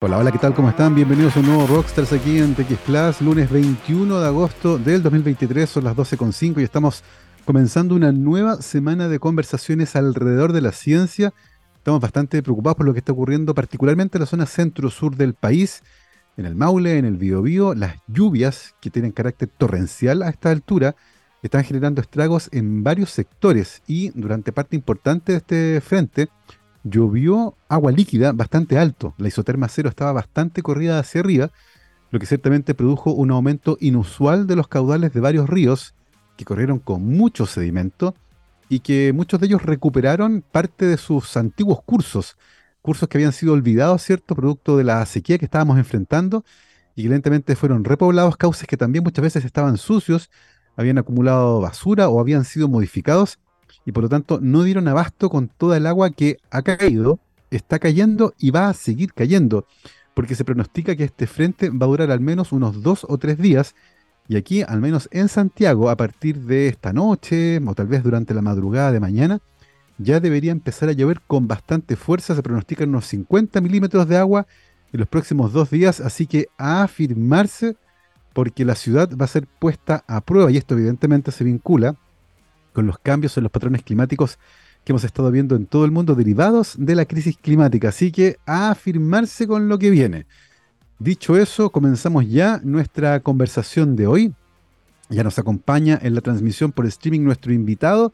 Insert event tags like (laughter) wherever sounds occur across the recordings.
Hola, hola, ¿qué tal? ¿Cómo están? Bienvenidos a un nuevo Rockstars aquí en TX Plus, lunes 21 de agosto del 2023, son las 12.05 y estamos comenzando una nueva semana de conversaciones alrededor de la ciencia. Estamos bastante preocupados por lo que está ocurriendo, particularmente en la zona centro-sur del país, en el Maule, en el Biobío. Las lluvias, que tienen carácter torrencial a esta altura, están generando estragos en varios sectores y durante parte importante de este frente, llovió agua líquida bastante alto. La isoterma cero estaba bastante corrida hacia arriba, lo que ciertamente produjo un aumento inusual de los caudales de varios ríos que corrieron con mucho sedimento y que muchos de ellos recuperaron parte de sus antiguos cursos, cursos que habían sido olvidados, ¿cierto?, producto de la sequía que estábamos enfrentando y que lentamente fueron repoblados, cauces que también muchas veces estaban sucios, habían acumulado basura o habían sido modificados y por lo tanto no dieron abasto con toda el agua que ha caído, está cayendo y va a seguir cayendo, porque se pronostica que este frente va a durar al menos unos dos o tres días. Y aquí, al menos en Santiago, a partir de esta noche, o tal vez durante la madrugada de mañana, ya debería empezar a llover con bastante fuerza. Se pronostican unos 50 milímetros de agua en los próximos dos días, así que a afirmarse, porque la ciudad va a ser puesta a prueba, y esto evidentemente se vincula con los cambios en los patrones climáticos que hemos estado viendo en todo el mundo derivados de la crisis climática. Así que a afirmarse con lo que viene. Dicho eso, comenzamos ya nuestra conversación de hoy. Ya nos acompaña en la transmisión por streaming nuestro invitado.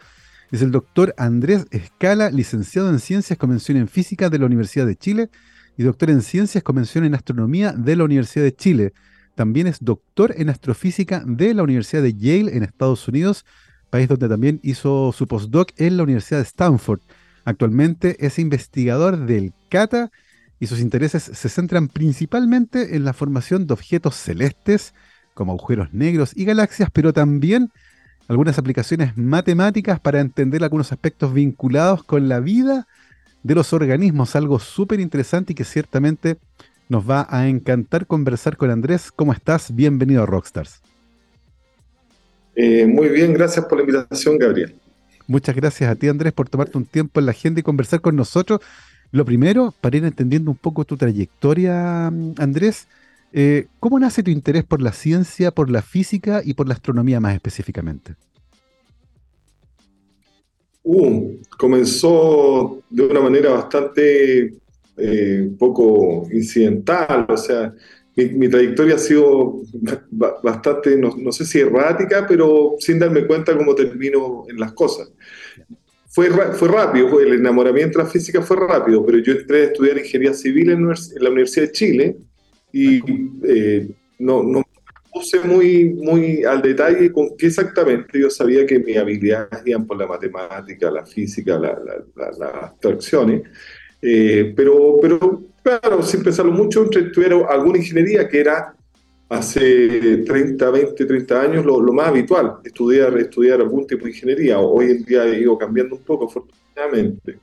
Es el doctor Andrés Escala, licenciado en Ciencias Convención en Física de la Universidad de Chile y doctor en Ciencias Convención en Astronomía de la Universidad de Chile. También es doctor en Astrofísica de la Universidad de Yale en Estados Unidos país donde también hizo su postdoc en la Universidad de Stanford. Actualmente es investigador del CATA y sus intereses se centran principalmente en la formación de objetos celestes, como agujeros negros y galaxias, pero también algunas aplicaciones matemáticas para entender algunos aspectos vinculados con la vida de los organismos, algo súper interesante y que ciertamente nos va a encantar conversar con Andrés. ¿Cómo estás? Bienvenido a Rockstars. Eh, muy bien, gracias por la invitación, Gabriel. Muchas gracias a ti, Andrés, por tomarte un tiempo en la agenda y conversar con nosotros. Lo primero, para ir entendiendo un poco tu trayectoria, Andrés, eh, ¿cómo nace tu interés por la ciencia, por la física y por la astronomía más específicamente? Uh, comenzó de una manera bastante eh, poco incidental, o sea, mi, trayectoria ha sido bastante, no, sé si errática, pero sin darme cuenta cómo termino en las cosas. Fue, fue rápido, el enamoramiento de la física fue rápido, pero yo entré a estudiar ingeniería civil en, la Universidad de Chile y eh, no, no puse muy, muy al detalle con qué exactamente. Yo sabía que mis habilidades iban por la matemática, la física, las abstracciones, eh, pero, pero Claro, sin pensarlo mucho, tuvieron alguna ingeniería que era hace 30, 20, 30 años lo, más habitual, estudiar, estudiar algún tipo de ingeniería. Hoy en día he ido cambiando un poco, afortunadamente.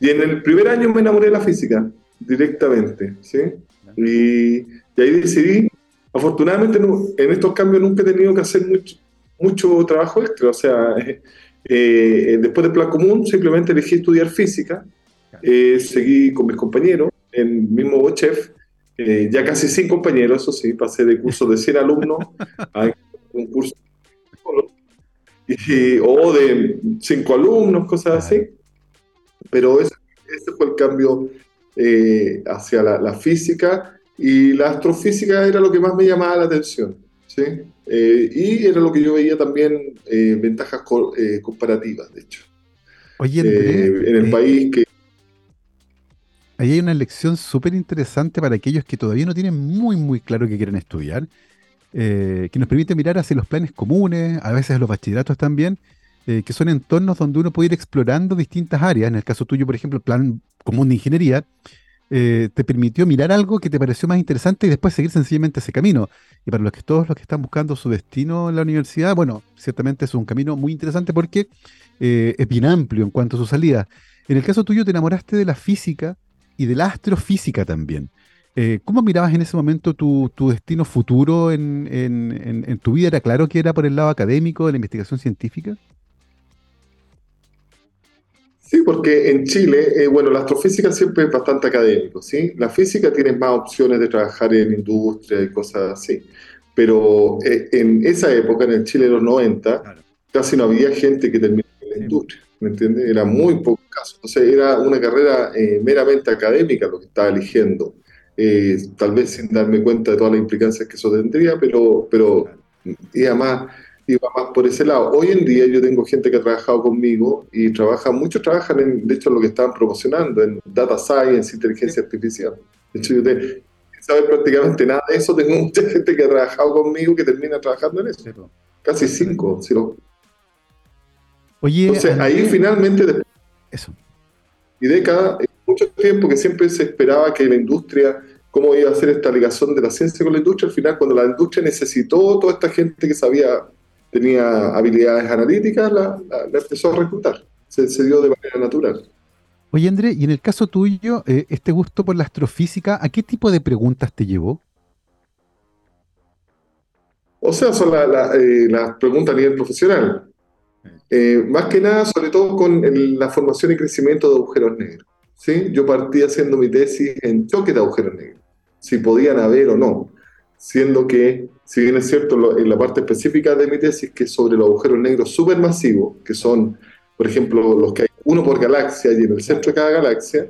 Y en el primer año me enamoré de la física, directamente, ¿sí? Y, ahí decidí, afortunadamente en estos cambios nunca he tenido que hacer mucho, mucho trabajo extra, o sea, (laughs) eh, después del plan común simplemente elegí estudiar física, eh, seguí con mis compañeros, en mismo chef, eh, ya casi sin compañeros, eso sí, pasé de curso de 100 alumnos a un curso y, o de 5 alumnos, cosas así. Pero ese, fue el cambio eh, hacia la, física y la astrofísica era lo que más me llamaba la atención. ¿sí? Eh, y era lo que yo veía también ventajas comparativas, de hecho. Oye, en el país que Ahí hay una lección súper interesante para aquellos que todavía no tienen muy, muy claro que quieren estudiar, eh, que nos permite mirar hacia los planes comunes, a veces los bachilleratos también, eh, que son entornos donde uno puede ir explorando distintas áreas. En el caso tuyo, por ejemplo, el plan común de ingeniería, eh, te permitió mirar algo que te pareció más interesante y después seguir sencillamente ese camino. Y para los que todos los que están buscando su destino en la universidad, bueno, ciertamente es un camino muy interesante porque es bien amplio en cuanto a su salida. En el caso tuyo te enamoraste de la física, y de la astrofísica también. Eh, ¿Cómo mirabas en ese momento tu, destino futuro en, tu vida? ¿Era claro que era por el lado académico de la investigación científica? Sí, porque en Chile, eh, bueno, la astrofísica siempre es bastante académico, ¿sí? La física tiene más opciones de trabajar en industria y cosas así. Pero eh, en esa época, en el Chile de los 90, casi no había gente que terminara en la industria, ¿me entiendes? Era muy poco caso. Entonces era una carrera eh, meramente académica lo que estaba eligiendo. tal vez sin darme cuenta de todas las implicancias que eso tendría, pero, pero iba más iba más por ese lado. Hoy en día yo tengo gente que ha trabajado conmigo y trabaja, muchos trabajan en, de hecho, lo que estaban promocionando, en data science, inteligencia artificial. De hecho, yo te, saber prácticamente nada de eso, tengo (laughs) mucha gente que ha trabajado conmigo que termina trabajando en eso. Casi cinco, si no. Oye, Entonces, ahí finalmente, eso. y década, mucho tiempo que siempre se esperaba que la industria cómo iba a hacer esta ligación de la ciencia con la industria. Al final, cuando la industria necesitó toda esta gente que sabía tenía habilidades analíticas, la, empezó a reclutar. Se, dio de manera natural. Oye, André, y en el caso tuyo, eh, este gusto por la astrofísica, ¿a qué tipo de preguntas te llevó? O sea, son eh, las preguntas a nivel profesional. Eh, más que nada, sobre todo con la formación y crecimiento de agujeros negros. ¿sí? Yo partí haciendo mi tesis en choque de agujeros negros, si podían haber o no siendo que, si bien es cierto, en la parte específica de mi tesis, que es sobre los agujeros negros supermasivos, que son, por ejemplo, los que hay uno por galaxia y en el centro de cada galaxia,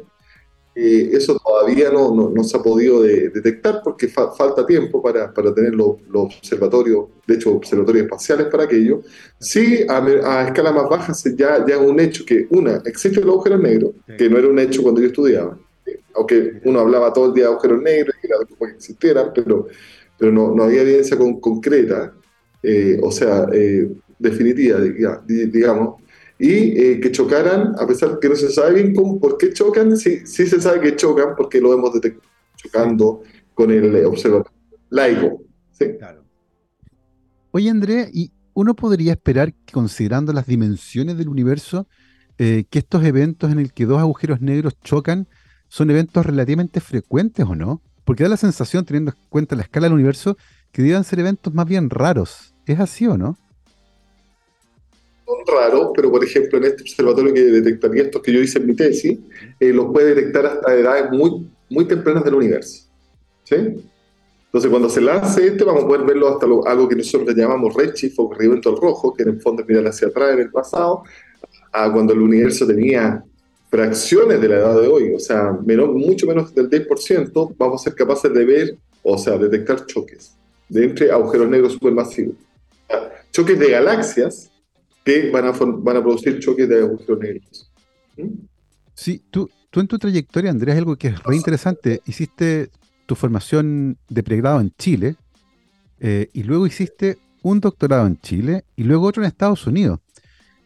eh, eso todavía no, no, se ha podido detectar porque falta tiempo para, para tener los, observatorios, de hecho, observatorios espaciales para aquello. Sí, a, escala más baja ya, ya es un hecho que, una, existe el agujero negro, que no era un hecho cuando yo estudiaba, aunque uno hablaba todo el día de agujeros negros y era que existieran, pero pero no, no había evidencia con, concreta, eh, o sea, eh, definitiva, digamos, y eh, que chocaran, a pesar que no se sabe bien por qué chocan, sí, sí se sabe que chocan porque lo hemos detectado chocando con el observatorio laico. ¿sí? Claro. Oye, André, ¿y uno podría esperar, considerando las dimensiones del universo, que estos eventos en el que dos agujeros negros chocan son eventos relativamente frecuentes o no? Porque da la sensación, teniendo en cuenta la escala del universo, que deben ser eventos más bien raros. ¿Es así o no? Son raros, pero por ejemplo en este observatorio que detectaría estos que yo hice en mi tesis, eh, los puede detectar hasta edades muy, muy tempranas del universo. ¿Sí? Entonces, cuando se lance este, vamos a poder verlo hasta algo que nosotros le llamamos redshift o corrimiento al rojo, que en el fondo es mirar hacia atrás en el pasado, a cuando el universo tenía fracciones de la edad de hoy, o sea, mucho menos del 10%, vamos a ser capaces de ver, o sea, detectar choques de entre agujeros negros supermasivos. choques de galaxias que van a, van a producir choques de agujeros negros. ¿Mm? Sí, tú, tú en tu trayectoria, Andrés, algo que es re interesante. Hiciste tu formación de pregrado en Chile eh, y luego hiciste un doctorado en Chile y luego otro en Estados Unidos.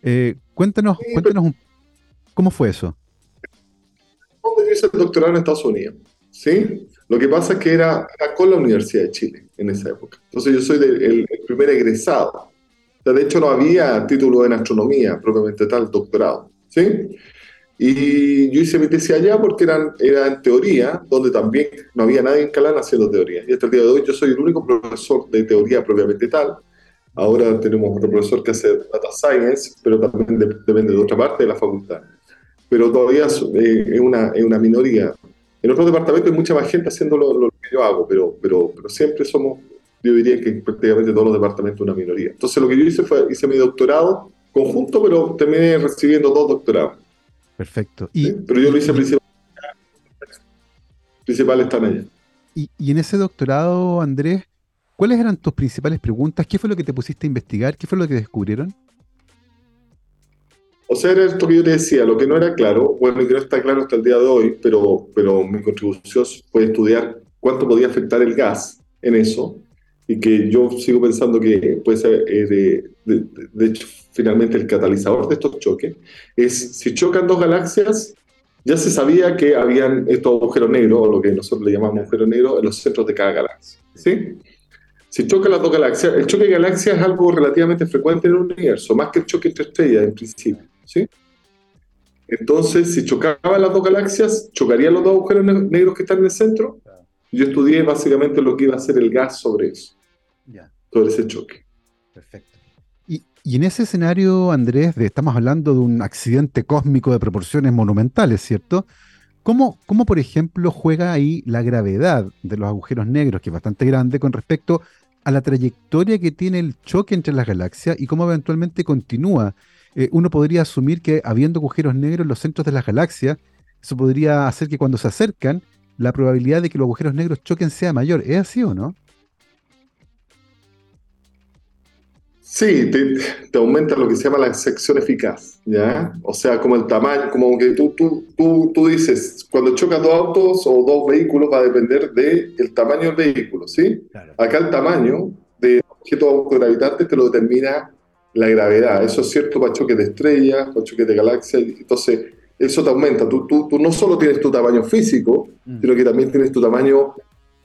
Eh, cuéntanos, cuéntanos un ¿Cómo fue eso? Yo hice el doctorado en Estados Unidos, ¿sí? Lo que pasa es que era, con la Universidad de Chile en esa época. Entonces yo soy el, primer egresado. De hecho, no había título en astronomía propiamente tal, doctorado, ¿sí? Y yo hice mi tesis allá porque eran, era en teoría, donde también no había nadie en Calán haciendo teoría. Y hasta el día de hoy yo soy el único profesor de teoría propiamente tal. Ahora tenemos otro profesor que hace data science, pero también depende de otra parte de la facultad pero todavía eh, es, una, es una minoría. En otros departamentos hay mucha más gente haciendo lo, que yo hago, pero, pero, pero siempre somos, yo diría que prácticamente todos los departamentos una minoría. Entonces lo que yo hice fue, hice mi doctorado conjunto, pero terminé recibiendo dos doctorados. Perfecto. Y, Pero yo lo hice principal, principal están allá. Y, y en ese doctorado, Andrés, ¿cuáles eran tus principales preguntas? ¿Qué fue lo que te pusiste a investigar? ¿Qué fue lo que descubrieron? O sea, era esto que yo te decía, lo que no era claro, bueno, y que no está claro hasta el día de hoy, pero, pero mi contribución fue estudiar cuánto podía afectar el gas en eso, y que yo sigo pensando que puede ser, eh, de, hecho, finalmente el catalizador de estos choques, es si chocan dos galaxias, ya se sabía que habían estos agujeros negros, o lo que nosotros le llamamos agujeros negros, en los centros de cada galaxia. ¿sí? Si chocan las dos galaxias, el choque de galaxias es algo relativamente frecuente en el universo, más que el choque entre estrellas en principio. ¿sí? Entonces, si chocaban las dos galaxias, chocarían los dos agujeros negros que están en el centro. Yo estudié básicamente lo que iba a ser el gas sobre eso, sobre ese choque. Perfecto. Y Y en ese escenario, Andrés, de, estamos hablando de un accidente cósmico de proporciones monumentales, ¿cierto? ¿Cómo, ¿Cómo, por ejemplo, juega ahí la gravedad de los agujeros negros, que es bastante grande, con respecto a la trayectoria que tiene el choque entre las galaxias y cómo eventualmente continúa? Eh, uno podría asumir que habiendo agujeros negros en los centros de las galaxias, eso podría hacer que cuando se acercan, la probabilidad de que los agujeros negros choquen sea mayor. ¿Es así o no? Sí, te, aumenta lo que se llama la sección eficaz, ¿ya? O sea, como el tamaño, como que tú, tú, tú, tú dices, cuando chocan dos autos o dos vehículos va a depender del el tamaño del vehículo, ¿sí? Acá el tamaño de objetos autogravitantes te lo determina la gravedad. Eso es cierto para choques de estrellas, para choques de galaxias. Entonces, eso te aumenta. Tú, tú, tú no solo tienes tu tamaño físico, mm. sino que también tienes tu tamaño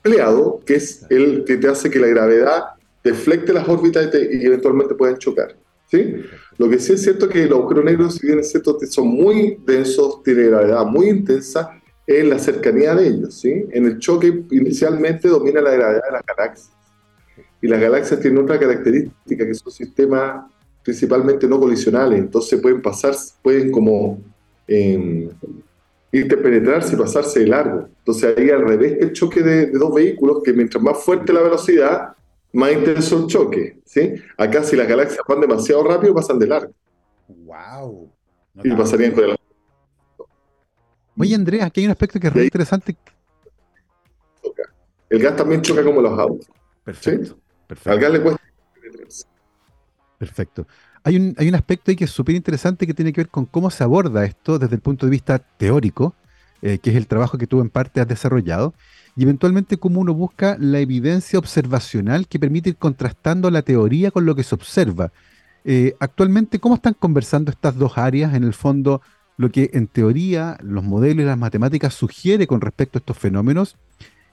empleado, que es el que te hace que la gravedad deflecte las órbitas y, eventualmente pueden chocar. ¿sí? Lo que sí es cierto es que los agujeros negros, si bien es cierto son muy densos, tienen gravedad muy intensa, en la cercanía de ellos. ¿sí? En el choque inicialmente domina la gravedad de las galaxias. Y las galaxias tienen otra característica, que son sistemas principalmente no colisionales, entonces pueden pasar, pueden como eh, interpenetrarse y pasarse de largo. Entonces ahí al revés el choque de dos vehículos, que mientras más fuerte la velocidad, más intenso el choque. ¿sí? Acá si las galaxias van demasiado rápido, pasan de largo. ¡Wow! y pasarían con el... Oye, Andrea, aquí hay un aspecto que es muy interesante. El gas también choca como los autos. Perfecto. perfecto. Al gas le cuesta Perfecto. Hay un, hay un aspecto ahí que es súper interesante que tiene que ver con cómo se aborda esto desde el punto de vista teórico, eh, que es el trabajo que tú en parte has desarrollado, y eventualmente cómo uno busca la evidencia observacional que permite ir contrastando la teoría con lo que se observa. Eh, actualmente, ¿cómo están conversando estas dos áreas? En el fondo, lo que en teoría los modelos y las matemáticas sugiere con respecto a estos fenómenos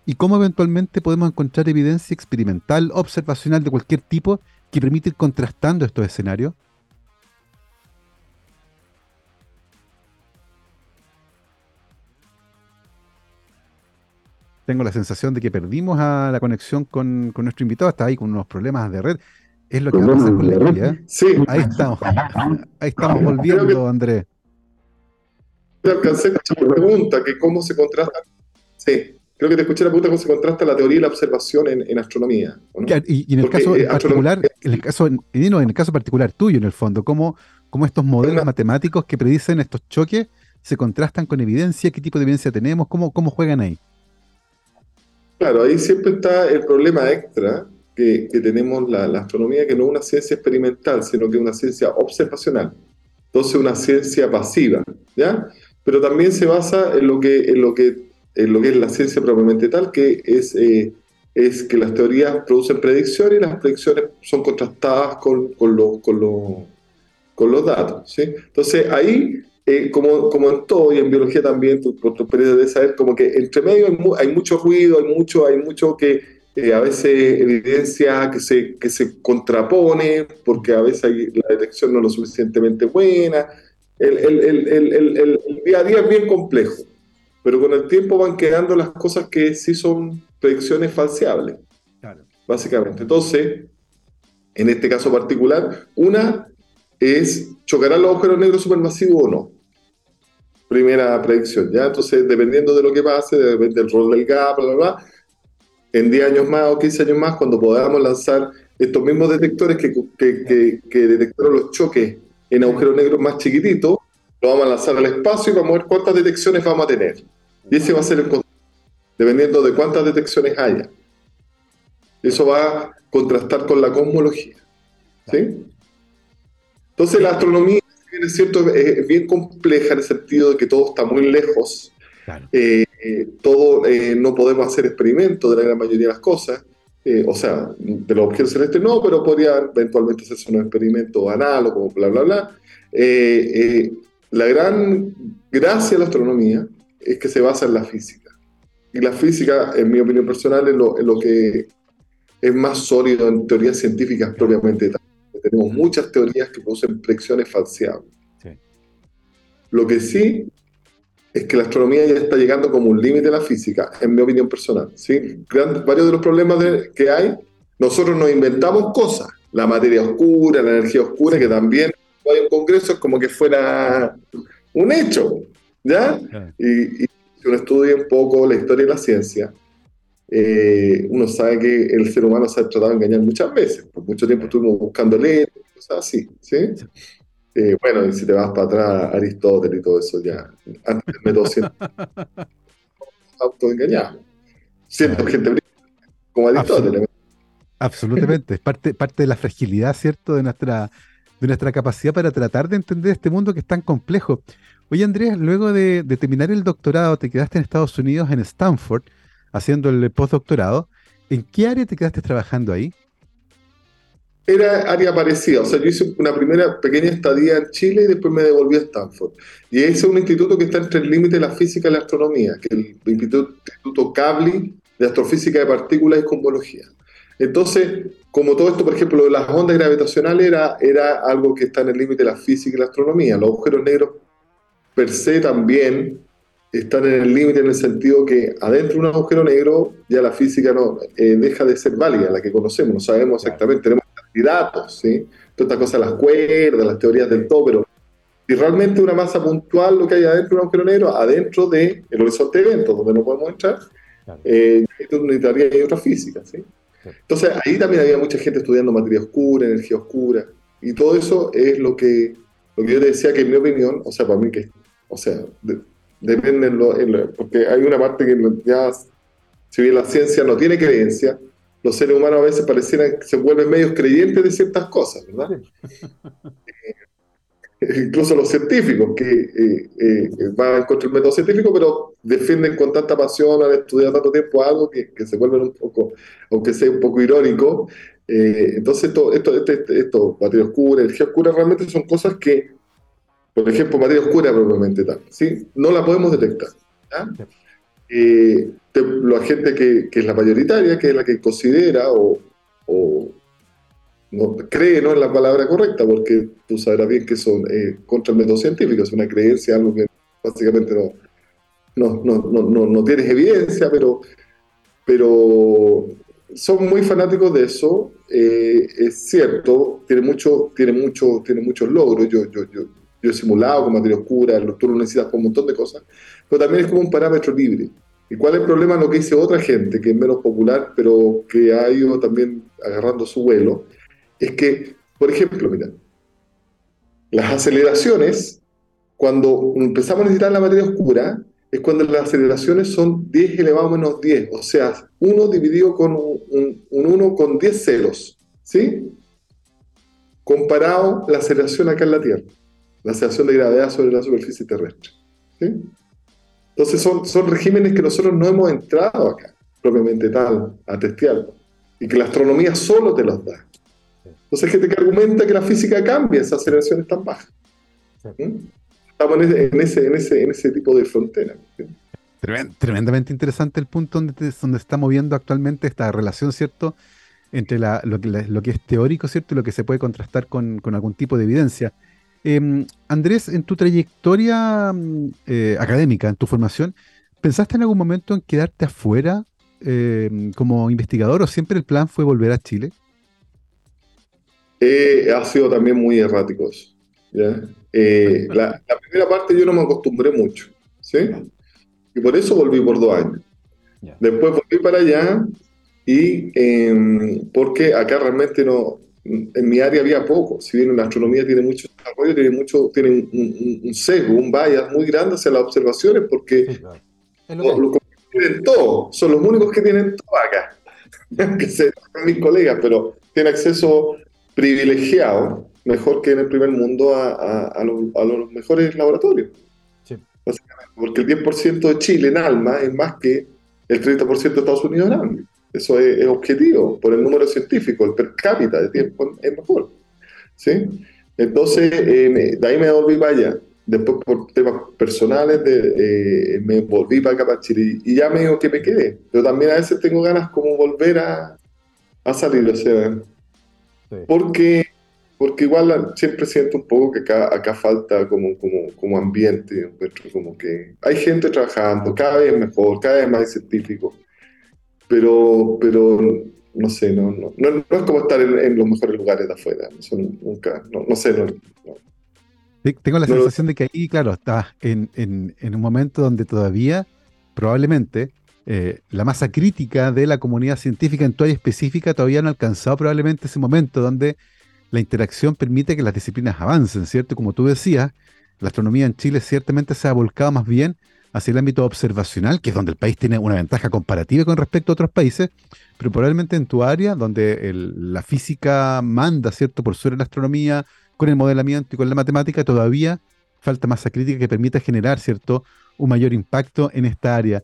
y cómo eventualmente podemos encontrar evidencia experimental, observacional de cualquier tipo que permite ir contrastando estos escenarios. Tengo la sensación de que perdimos a la conexión con, nuestro invitado, está ahí con unos problemas de red. Es lo que va a pasar con la Biblia. ¿eh? Sí. Ahí estamos. (laughs) Ahí estamos volviendo, Andrés. alcancé a escuchar la pregunta, que cómo se contrasta. Sí, creo que te escuché la pregunta cómo se contrasta la teoría y la observación en, astronomía. Y, en el caso eh, particular, en el caso, en el caso particular tuyo, en el fondo, cómo, cómo estos modelos matemáticos que predicen estos choques se contrastan con evidencia, qué tipo de evidencia tenemos, cómo, cómo juegan ahí. Claro, ahí siempre está el problema extra que, tenemos la, astronomía, que no es una ciencia experimental, sino que es una ciencia observacional. Entonces, una ciencia pasiva, ¿ya? Pero también se basa en lo que, en lo que, en lo que es la ciencia propiamente tal, que es, eh, es que las teorías producen predicciones y las predicciones son contrastadas con, con, con, con los datos, ¿sí? Entonces, ahí eh, como, como en todo y en biología también, por tu periodo de saber, como que entre medio hay, mucho ruido, hay mucho, hay mucho que eh, a veces evidencia que se, que se contrapone, porque a veces la detección no es lo suficientemente buena. El, el, el, el, día a día es bien complejo, pero con el tiempo van quedando las cosas que sí son predicciones falseables, básicamente. Entonces, en este caso particular, una es, ¿chocarán los agujeros negros supermasivos o no? primera predicción, ¿ya? Entonces, dependiendo de lo que pase, del rol del GAP, bla, bla, bla, en 10 años más o 15 años más, cuando podamos lanzar estos mismos detectores que, que, que, detectaron los choques en agujeros negros más chiquititos, lo vamos a lanzar al espacio y vamos a ver cuántas detecciones vamos a tener. Y ese va a ser el dependiendo de cuántas detecciones haya. Eso va a contrastar con la cosmología. ¿sí? Entonces, la astronomía es cierto, es bien compleja en el sentido de que todo está muy lejos. Eh, eh, todo, eh, no podemos hacer experimentos de la gran mayoría de las cosas. o sea, de los objetos celestes no, pero podría eventualmente hacerse un experimento análogo, bla, bla, bla. la gran gracia de la astronomía es que se basa en la física. Y la física, en mi opinión personal, es lo, es lo que es más sólido en teorías científicas propiamente tal tenemos muchas teorías que producen predicciones falseables. Lo que sí es que la astronomía ya está llegando como un límite de la física, en mi opinión personal. ¿sí? varios de los problemas que hay, nosotros nos inventamos cosas, la materia oscura, la energía oscura, que también hay un congreso es como que fuera un hecho, ¿ya? Y, si uno estudia un poco la historia de la ciencia, eh, uno sabe que el ser humano se ha tratado de engañar muchas veces. Por mucho tiempo estuvimos buscando leer, cosas así, ¿sí? Eh, bueno, y si te vas para atrás, Aristóteles y todo eso ya, antes del método (laughs) autoengañamos. Siendo gente como Aristóteles. Absolutamente, es parte, parte de la fragilidad, ¿cierto?, de nuestra, de nuestra capacidad para tratar de entender este mundo que es tan complejo. Oye, Andrés, luego de, terminar el doctorado, te quedaste en Estados Unidos, en Stanford, haciendo el postdoctorado. ¿En qué área te quedaste trabajando ahí? Era área parecida, o sea, yo hice una primera pequeña estadía en Chile y después me devolví a Stanford. Y ese es un instituto que está entre el límite de la física y la astronomía, que es el Instituto, Cabli de Astrofísica de Partículas y Cosmología. Entonces, como todo esto, por ejemplo, las ondas gravitacionales era, era algo que está en el límite de la física y la astronomía. Los agujeros negros per se también están en el límite en el sentido que adentro de un agujero negro ya la física no eh, deja de ser válida, la que conocemos, no sabemos exactamente, tenemos datos, ¿sí? Todas estas cosas, las cuerdas, las teorías del todo, pero y realmente una masa puntual lo que hay adentro de un agujero negro, adentro del el horizonte de eventos, donde no podemos entrar, eh, necesitaría otra física, ¿sí? Entonces ahí también había mucha gente estudiando materia oscura, energía oscura, y todo eso es lo que, lo que yo te decía que en mi opinión, o sea, para mí que, o sea, depende, porque hay una parte que ya, si bien la ciencia no tiene creencia, los seres humanos a veces parecieran que se vuelven medios creyentes de ciertas cosas, ¿verdad? (laughs) incluso los científicos que eh, eh, van contra el método científico, pero defienden con tanta pasión al estudiar tanto tiempo algo que, se vuelven un poco, aunque sea un poco irónico. Eh, entonces, esto, esto, esto, esto, materia oscura, energía oscura, realmente son cosas que, por ejemplo, materia oscura propiamente tal, ¿sí? no la podemos detectar. la gente que, que, es la mayoritaria, que es la que considera o, o no, cree no es la palabra correcta, porque tú sabrás bien que son eh, contra el método científico, es una creencia, algo que básicamente no, no, no, no, no tienes evidencia, pero, pero son muy fanáticos de eso. Eh, es cierto, tiene, mucho, tiene, mucho, tiene muchos logros. Yo, yo, yo, yo he simulado con materia oscura, tú lo necesitas un montón de cosas, pero también es como un parámetro libre. ¿Y cuál es el problema? Lo que dice otra gente, que es menos popular, pero que ha ido también agarrando su vuelo, es que, por ejemplo, mira, las aceleraciones, cuando empezamos a necesitar la materia oscura, es cuando las aceleraciones son 10 elevado menos 10, o sea, 1 dividido con un, 1 con 10 ceros, ¿sí? Comparado la aceleración acá en la Tierra, la aceleración de gravedad sobre la superficie terrestre, ¿sí? Entonces son, son regímenes que nosotros no hemos entrado acá, propiamente tal, a testearlo, y que la astronomía solo te los da. Entonces hay gente que argumenta que la física cambia esas aceleraciones tan bajas. ¿Mm? Estamos en ese, en, ese, en, ese, tipo de frontera. Tremendamente interesante el punto donde, donde está moviendo actualmente esta relación, ¿cierto? Entre lo, que, lo, que, es teórico, ¿cierto? Y lo que se puede contrastar con, con algún tipo de evidencia. Em, Andrés, en tu trayectoria mm, eh, académica, en tu formación, ¿pensaste en algún momento en quedarte afuera em, como investigador o siempre el plan fue volver a Chile? eh, ha sido también muy errático eh, la, primera parte yo no me acostumbré mucho, ¿sí? Y por eso volví por dos años. Después volví para allá y eh, porque acá realmente no, en mi área había poco, si bien la astronomía tiene mucho desarrollo, tiene, mucho, tiene un, un, sesgo, un bias muy grande hacia las observaciones porque los, que tienen todo, son los únicos que tienen todo acá, (laughs) que mis colegas, pero tienen acceso privilegiado, mejor que en el primer mundo, a, los, mejores laboratorios. porque el 10% de Chile en alma es más que el 30% de Estados Unidos en alma. Eso es, objetivo, por el número científico, el per cápita de tiempo es mejor. ¿sí? Entonces, eh, de ahí me volví para allá. Después, por temas personales, de, eh, me volví para acá, para Chile. Y ya me digo que me quedé. Pero también a veces tengo ganas como volver a, a salir. O sea, porque, porque igual siempre siento un poco que acá, acá falta como, como, como ambiente, como que hay gente trabajando, cada vez mejor, cada vez más científico, pero, pero no sé, no, no, no, es como estar en, los mejores lugares de afuera. nunca, no, sé. Tengo la sensación de que ahí, claro, estás en, un momento donde todavía, probablemente, eh, la masa crítica de la comunidad científica en tu área específica todavía no ha alcanzado probablemente ese momento donde la interacción permite que las disciplinas avancen, ¿cierto? Como tú decías, la astronomía en Chile ciertamente se ha volcado más bien hacia el ámbito observacional, que es donde el país tiene una ventaja comparativa con respecto a otros países, pero probablemente en tu área, donde la física manda, ¿cierto?, por sobre la astronomía, con el modelamiento y con la matemática, todavía falta masa crítica que permita generar, ¿cierto?, un mayor impacto en esta área.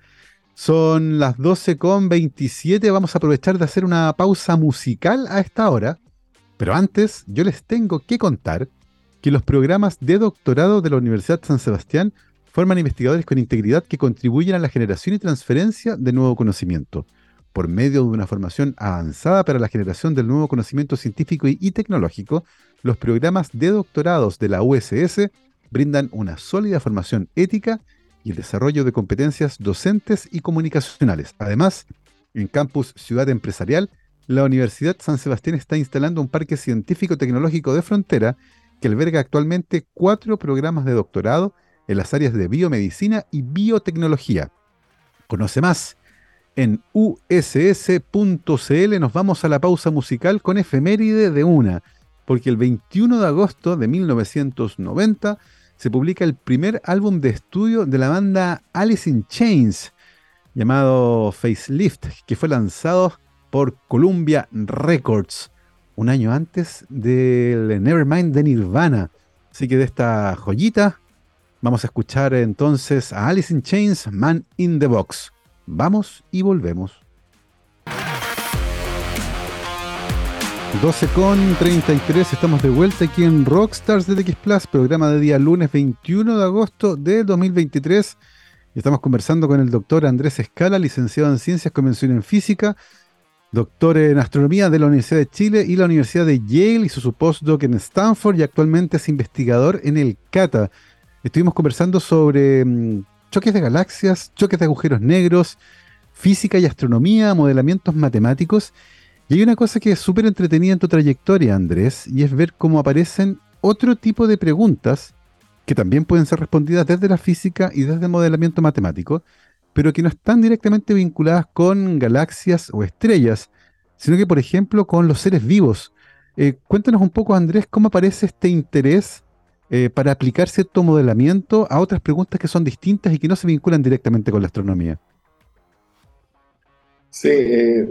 Son las 12.27, vamos a aprovechar de hacer una pausa musical a esta hora, pero antes yo les tengo que contar que los programas de doctorado de la Universidad San Sebastián forman investigadores con integridad que contribuyen a la generación y transferencia de nuevo conocimiento. Por medio de una formación avanzada para la generación del nuevo conocimiento científico y, tecnológico, los programas de doctorados de la USS brindan una sólida formación ética y el desarrollo de competencias docentes y comunicacionales. Además, en Campus Ciudad Empresarial, la Universidad San Sebastián está instalando un parque científico-tecnológico de frontera que alberga actualmente cuatro programas de doctorado en las áreas de biomedicina y biotecnología. Conoce más en uss.cl. Nos vamos a la pausa musical con efeméride de una, porque el 21 de agosto de 1990 se publica el primer álbum de estudio de la banda Alice in Chains, llamado Facelift, que fue lanzado por Columbia Records un año antes del Nevermind de Nirvana. Así que de esta joyita Vamos a escuchar entonces a Alice in Chains, Man in the Box. Vamos y volvemos. 12 con 33, estamos de vuelta aquí en Rockstars de TX Plus, programa de día lunes 21 de agosto de 2023. Y estamos conversando con el doctor Andrés Escala, licenciado en Ciencias, Convención en Física, doctor en Astronomía de la Universidad de Chile y la Universidad de Yale, hizo su postdoc en Stanford y actualmente es investigador en el CATA, Estuvimos conversando sobre mm, choques de galaxias, choques de agujeros negros, física y astronomía, modelamientos matemáticos. Y hay una cosa que es súper entretenida en tu trayectoria, Andrés, y es ver cómo aparecen otro tipo de preguntas que también pueden ser respondidas desde la física y desde el modelamiento matemático, pero que no están directamente vinculadas con galaxias o estrellas, sino que, por ejemplo, con los seres vivos. Eh, cuéntanos un poco, Andrés, cómo aparece este interés eh, para aplicar cierto modelamiento a otras preguntas que son distintas y que no se vinculan directamente con la astronomía. Sí, eh,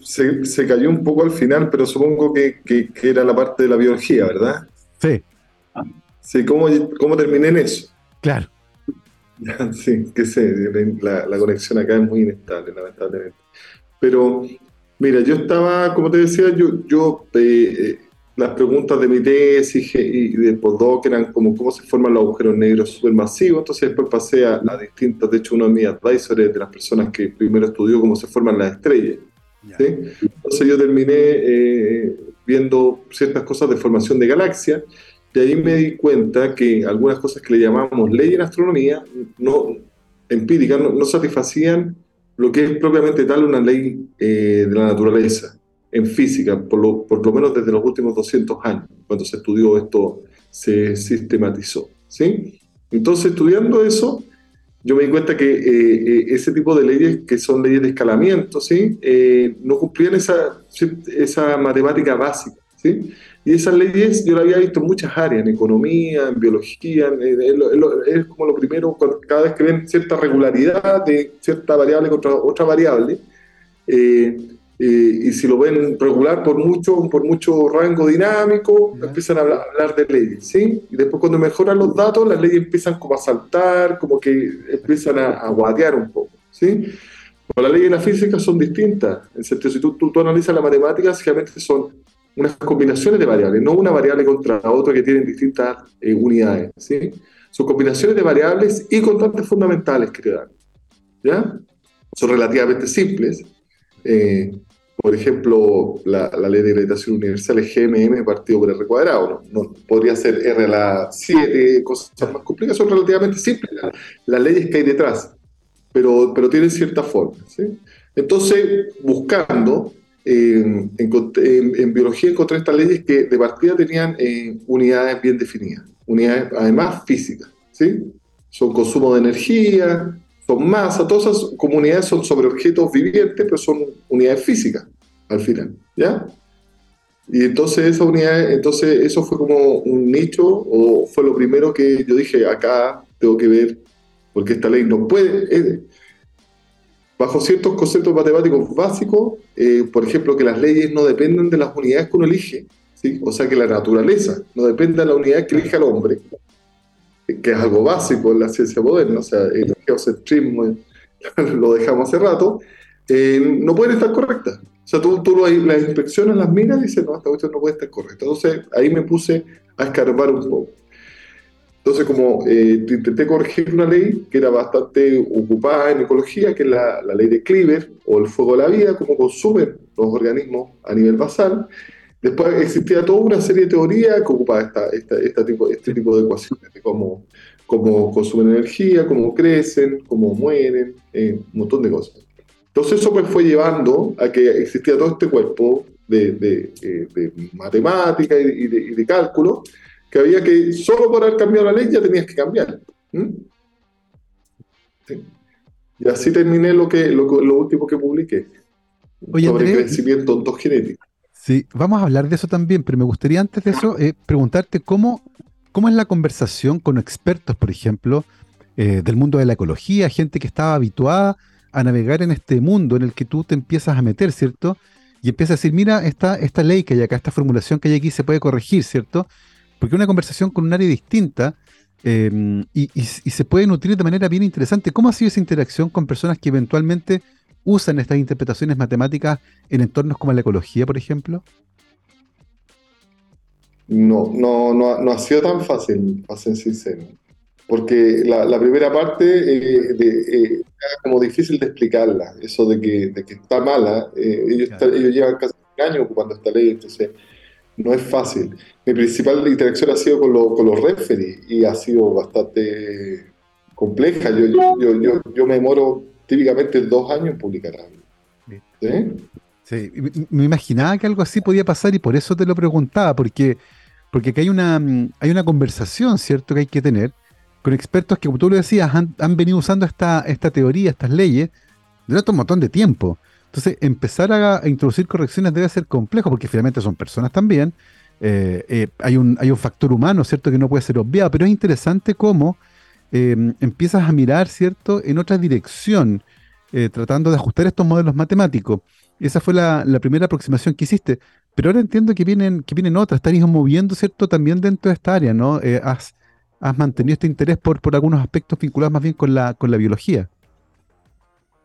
se, cayó un poco al final, pero supongo que, era la parte de la biología, ¿verdad? Sí. Sí, ¿cómo, cómo terminé en eso? Claro. (laughs) sí, que sé, la, conexión acá es muy inestable, lamentablemente. Pero, mira, yo estaba, como te decía, yo, yo eh, las preguntas de mi tesis y de postdoc eran como cómo se forman los agujeros negros supermasivos, entonces después pasé a, las distintas, de hecho uno de mis advisors de las personas que primero estudió cómo se forman las estrellas. Entonces yo terminé eh, viendo ciertas cosas de formación de galaxias. Y ahí me di cuenta que algunas cosas que le llamamos ley en astronomía, no, empíricas, no, satisfacían lo que es propiamente tal una ley eh, de la naturaleza en física, por lo, por lo menos desde los últimos 200 años, cuando se estudió esto, se sistematizó. ¿sí? Entonces, estudiando eso, yo me di cuenta que eh, eh, ese tipo de leyes, que son leyes de escalamiento, ¿sí? Eh, no cumplían esa, esa matemática básica. ¿sí? Y esas leyes yo las había visto en muchas áreas, en economía, en biología, es como lo primero, cada vez que ven cierta regularidad de cierta variable contra otra variable, y si lo ven regular por mucho, por mucho rango dinámico, empiezan a hablar, de leyes, ¿sí? Y después cuando mejoran los datos, las leyes empiezan como a saltar, como que empiezan a, a guatear un poco, ¿sí? Pero las leyes de la física son distintas. En sentido, si tú, tú, analizas la matemática, básicamente son unas combinaciones de variables, no una variable contra otra que tienen distintas eh, unidades, ¿sí? Son combinaciones de variables y constantes fundamentales que te dan, ¿ya? Son relativamente simples, eh, por ejemplo, la, ley de gravitación universal es GMM partido por R cuadrado, ¿no? podría ser R a la 7, cosas más complicadas, son relativamente simples las, leyes que hay detrás, pero, pero tienen cierta forma. Entonces, buscando, en, biología encontré estas leyes que de partida tenían unidades bien definidas, unidades además físicas, ¿sí? Son consumo de energía, son masa, todas esas comunidades son sobre objetos vivientes, pero son unidades físicas al final, ¿ya? Y entonces esa unidad, entonces eso fue como un nicho o fue lo primero que yo dije, acá tengo que ver, porque esta ley no puede, bajo ciertos conceptos matemáticos básicos, eh, por ejemplo, que las leyes no dependen de las unidades que uno elige, ¿sí? o sea que la naturaleza no depende de la unidad que elige el hombre, que es algo básico en la ciencia moderna, o sea, el geocentrismo (laughs) lo dejamos hace rato, eh, no pueden estar correctas. O sea, tú, tú las inspecciones, las miras y dices, no, esta cuestión no puede estar correcta. Entonces ahí me puse a escarbar un poco. Entonces, como eh, intenté corregir una ley que era bastante ocupada en ecología, que es la, la, ley de Cleaver o el fuego de la vida, cómo consumen los organismos a nivel basal, después existía toda una serie de teorías que ocupaba esta, esta, esta tipo, este tipo de ecuaciones, de cómo, cómo consumen energía, cómo crecen, cómo mueren, eh, un montón de cosas. Entonces eso me fue llevando a que existía todo este cuerpo de, de, eh, matemática y de, cálculo, que había que, solo por haber cambiado la ley ya tenías que cambiar. Y así terminé lo, que, lo, último que publiqué sobre crecimiento ontogenético. Sí, vamos a hablar de eso también, pero me gustaría antes de eso eh, preguntarte cómo, cómo es la conversación con expertos, por ejemplo, eh, del mundo de la ecología, gente que estaba habituada a navegar en este mundo en el que tú te empiezas a meter, ¿cierto? Y empiezas a decir, mira, esta, esta ley que hay acá, esta formulación que hay aquí se puede corregir, ¿cierto? Porque una conversación con un área distinta em, y, se puede nutrir de manera bien interesante. ¿Cómo ha sido esa interacción con personas que eventualmente usan estas interpretaciones matemáticas en entornos como la ecología, por ejemplo? No, no, no, no ha sido tan fácil, para ser sincero porque la, primera parte eh, eh, era como difícil de explicarla, eso de que, de que está mala. Eh, ellos, ellos, llevan casi un año ocupando esta ley, entonces no es fácil. Mi principal interacción ha sido con, con los referees y ha sido bastante compleja. Yo, yo, yo, yo, me demoro típicamente dos años en publicar algo. ¿Sí? Sí, me imaginaba que algo así podía pasar y por eso te lo preguntaba, porque, porque acá hay una, hay una conversación, ¿cierto?, que hay que tener con expertos que, como tú lo decías, han, venido usando esta, teoría, estas leyes, durante un montón de tiempo. Entonces, empezar a, introducir correcciones debe ser complejo, porque finalmente son personas también. Eh, eh, hay, un, factor humano, ¿cierto?, que no puede ser obviado, pero es interesante cómo em, empiezas a mirar, ¿cierto?, en otra dirección, eh, tratando de ajustar estos modelos matemáticos. Esa fue la, primera aproximación que hiciste. Pero ahora entiendo que vienen, que vienen otras, están moviendo, ¿cierto?, también dentro de esta área, ¿no? Has mantenido este interés por, por algunos aspectos vinculados más bien con la, con la biología.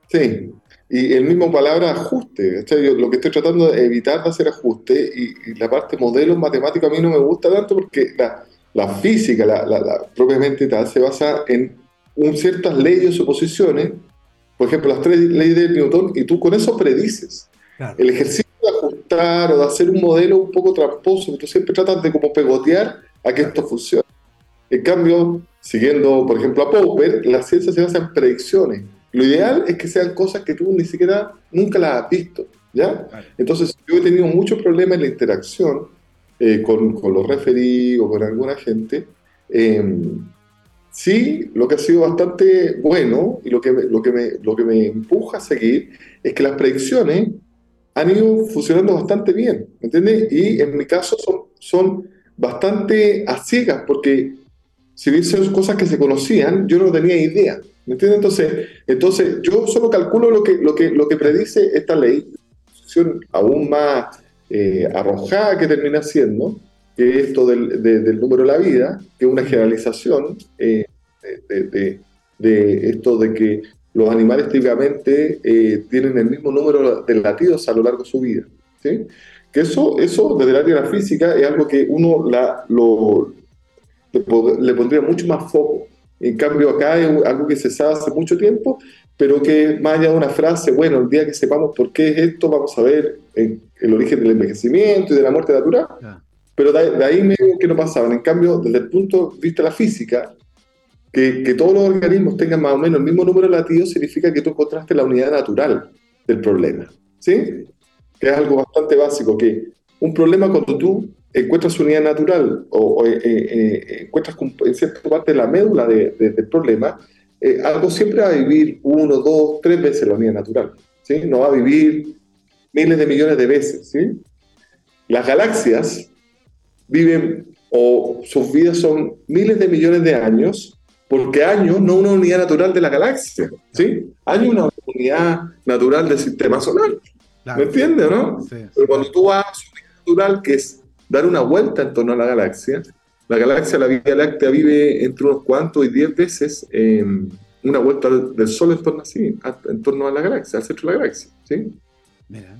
Sí, y el mismo palabra ajuste. Yo lo que estoy tratando de evitar de hacer ajuste y, la parte modelos matemáticos a mí no me gusta tanto porque la, la física, la, la, propiamente tal, se basa en un, ciertas leyes o suposiciones, por ejemplo, las tres leyes de Newton, y tú con eso predices. El ejercicio de ajustar o de hacer un modelo un poco tramposo, tú siempre tratas de como pegotear a que esto funcione. En cambio, siguiendo, por ejemplo, a Popper, la ciencia se basa en predicciones. Lo ideal es que sean cosas que tú ni siquiera nunca las has visto, ¿ya? Entonces, yo he tenido muchos problemas en la interacción eh, con, con, los referidos o con alguna gente. Em, sí, lo que ha sido bastante bueno y lo que, lo, que me, lo que me empuja a seguir es que las predicciones han ido funcionando bastante bien, ¿me entiendes? Y en mi caso son, son bastante a ciegas, porque si bien son cosas que se conocían, yo no tenía idea. ¿Me entiendes? Entonces, entonces yo solo calculo lo que, lo que, lo que predice esta ley, aún más eh, arrojada que termina siendo, que esto del, del, número de la vida, que es una generalización eh, de, de, esto de que los animales típicamente eh, tienen el mismo número de latidos a lo largo de su vida. ¿sí? Que eso, eso desde el área de la física es algo que uno la, lo, le, pondría mucho más foco. En cambio, acá es algo que se sabe hace mucho tiempo, pero que más allá de una frase, bueno, el día que sepamos por qué es esto, vamos a ver el, origen del envejecimiento y de la muerte natural. Pero de, ahí medio que no pasaban. En cambio, desde el punto de vista de la física, que, que, todos los organismos tengan más o menos el mismo número de latidos significa que tú encontraste la unidad natural del problema. ¿Sí? que es algo bastante básico, que un problema cuando tú encuentras unidad natural o, eh, eh, encuentras en cierta parte la médula del problema, algo siempre va a vivir uno, dos, tres veces la unidad natural. ¿sí? No va a vivir miles de millones de veces. ¿sí? Las galaxias viven o sus vidas son miles de millones de años, porque año no una unidad natural de la galaxia, ¿sí? Año una unidad natural del sistema solar. ¿Me entiendes, no? Pero cuando tú vas a su unidad natural, que es dar una vuelta en torno a la galaxia, la galaxia, la Vía Láctea, vive entre unos cuantos y diez veces una vuelta del Sol en torno, así, en torno a la galaxia, al centro de la galaxia, ¿sí? Mira.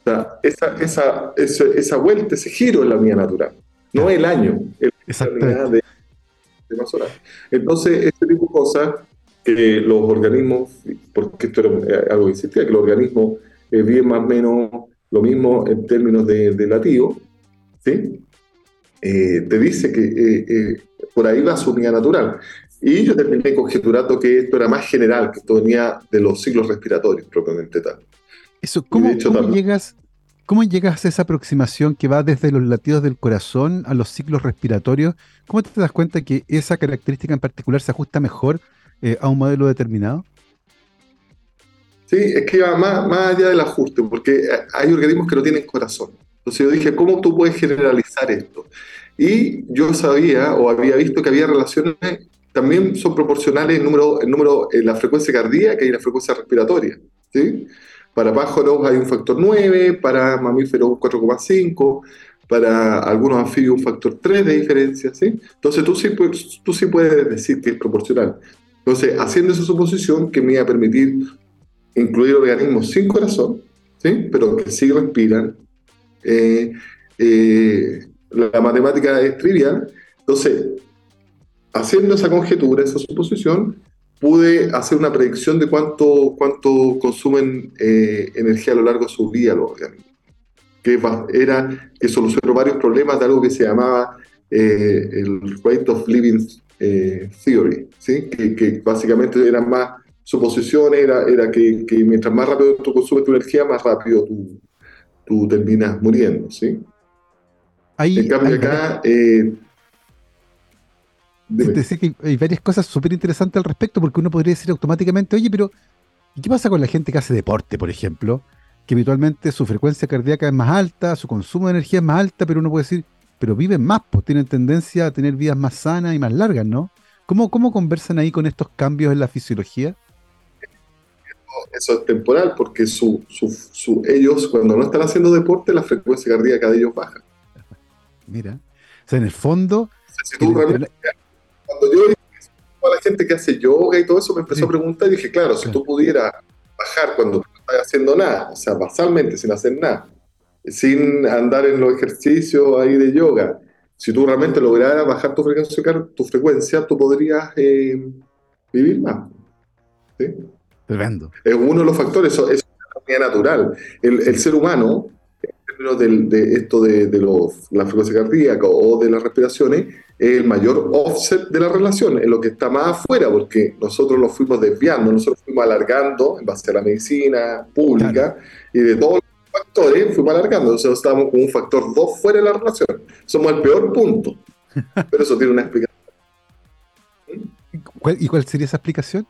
O sea, esa, esa, esa, esa vuelta, ese giro es la unidad natural no el año, el, la de, de solar. Entonces, este tipo de cosas que los organismos, porque esto era algo que existía, que los organismos eh, viven más o menos lo mismo en términos de, de lativo, ¿sí? Eh, te dice que eh, por ahí va su unidad natural. Y yo terminé conjeturando que esto era más general, que esto venía de los ciclos respiratorios propiamente tal. Eso, ¿cómo, ¿cómo llegas, ¿Cómo llegas a esa aproximación que va desde los latidos del corazón a los ciclos respiratorios? ¿Cómo te das cuenta que esa característica en particular se ajusta mejor eh, a un modelo determinado? Sí, es que va más, más allá del ajuste, porque hay organismos que no tienen corazón. Entonces yo dije, ¿cómo tú puedes generalizar esto? Y yo sabía o había visto que había relaciones, también son proporcionales número, el número, en la frecuencia cardíaca y la frecuencia respiratoria. ¿sí? Para pájaros hay un factor 9, para mamíferos un 4,5, para algunos anfibios un factor 3 de diferencia, ¿sí? Entonces tú sí, tú sí puedes decir que es proporcional. Entonces, haciendo esa suposición que me iba a permitir incluir organismos sin corazón, ¿sí? Pero que sí respiran, eh, eh, la matemática es trivial. Entonces, haciendo esa conjetura, esa suposición, pude hacer una predicción de cuánto, cuánto consumen eh, energía a lo largo de su vida los organismos. Que era que solucionó varios problemas de algo que se llamaba eh, el Rate of Living eh, Theory, ¿sí? Que, que, básicamente eran más suposiciones, era, era que, que, mientras más rápido tú consumes tu energía, más rápido tú, tú terminas muriendo. ¿sí? en cambio, acá que hay varias cosas súper interesantes al respecto, porque uno podría decir automáticamente, oye, pero ¿y qué pasa con la gente que hace deporte, por ejemplo? Que habitualmente su frecuencia cardíaca es más alta, su consumo de energía es más alta, pero uno puede decir, pero viven más, pues tienen tendencia a tener vidas más sanas y más largas, ¿no? ¿Cómo, cómo conversan ahí con estos cambios en la fisiología? Eso es temporal, porque su, su, ellos, cuando no están haciendo deporte, la frecuencia cardíaca de ellos baja. Mira, o sea, en el fondo, cuando yo a la gente que hace yoga y todo eso me empezó a preguntar y dije, claro, si tú pudieras bajar cuando no estás haciendo nada, o sea, basalmente, sin hacer nada, sin andar en los ejercicios ahí de yoga, si tú realmente lograras bajar tu frecuencia, tu frecuencia tú podrías eh, vivir más. ¿sí? Tremendo. Es uno de los factores, eso, es una natural. El, el ser humano, en términos de, esto de, de los, la frecuencia cardíaca o de las respiraciones, el mayor offset de la relación, en lo que está más afuera, porque nosotros lo fuimos desviando, nosotros fuimos alargando en base a la medicina pública y de todos los factores fuimos alargando, entonces estábamos con un factor 2 fuera de la relación. Somos el peor punto, (laughs) pero eso tiene una explicación. ¿Y cuál sería esa explicación?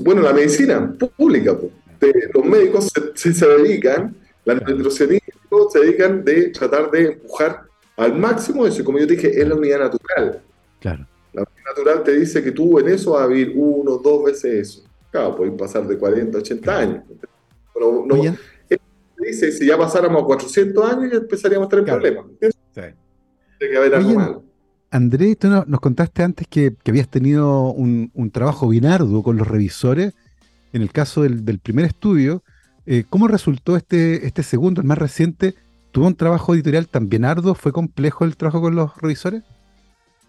Bueno, la medicina pública, los médicos se, se, dedican, la nutricionistas se dedican de tratar de empujar al máximo eso. como yo te dije, es la unidad natural. Claro. La unidad natural te dice que tú en eso vas a vivir uno, dos veces eso. Claro, puedes pasar de 40 a 80 años. Pero no, dice, si ya pasáramos a 400 años, ya empezaríamos a tener problemas. Sí. que haber algo Andrés, tú nos, contaste antes que, habías tenido un, trabajo bien arduo con los revisores. En el caso del, primer estudio, eh, ¿cómo resultó este, este segundo, el más reciente? ¿Tuvo un trabajo editorial también arduo? ¿Fue complejo el trabajo con los revisores?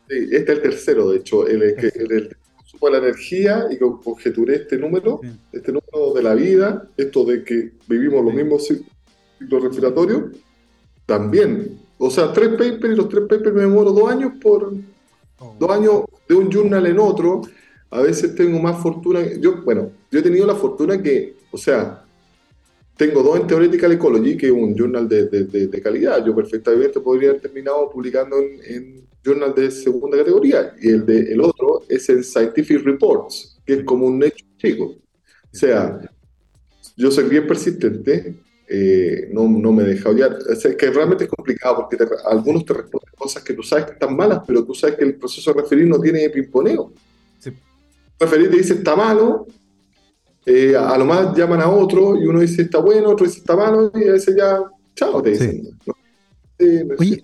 Sí, este es el tercero, de hecho, el, que el, de la energía y conjeturé este número, este número de la vida, esto de que vivimos los mismos ciclos respiratorios, también. O sea, tres papers y los tres papers me demoro dos años por oh. dos años de un journal en otro. A veces tengo más fortuna. Yo, bueno, yo he tenido la fortuna que, o sea, tengo dos en Theoretical Ecology, que es un journal de, de, calidad. Yo perfectamente podría haber terminado publicando en, en journal de segunda categoría. Y el, de, el otro es en Scientific Reports, que es como un hecho chico. O sea, yo soy bien persistente, eh, no, no, me deja odiar. Es que realmente es complicado porque algunos te responden cosas que tú sabes que están malas, pero tú sabes que el proceso de referir no tiene pimponeo. Sí. Referir te dice está malo, eh, a lo más llaman a otro y uno dice está bueno, otro dice está malo y a veces ya, chao, te dicen. Oye,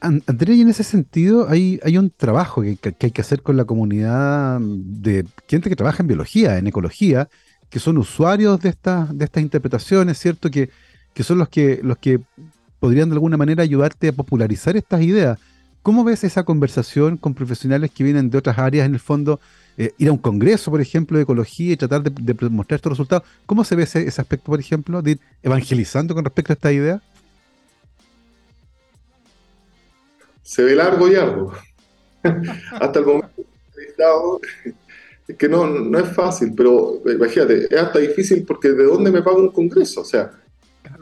Andrés, y en ese sentido hay, hay un trabajo que, que, hay que hacer con la comunidad de gente que trabaja en biología, en ecología, que son usuarios de, de estas interpretaciones, ¿cierto? Que, que son los que, los que podrían de alguna manera ayudarte a popularizar estas ideas. ¿Cómo ves esa conversación con profesionales que vienen de otras áreas, en el fondo, eh, ir a un congreso, por ejemplo, de ecología y tratar de, mostrar estos resultados? ¿Cómo se ve ese, aspecto, por ejemplo, de ir evangelizando con respecto a esta idea? Se ve largo y largo. (laughs) Hasta el momento que no, no es fácil, pero imagínate, es hasta difícil porque ¿de dónde me pago un congreso? O sea,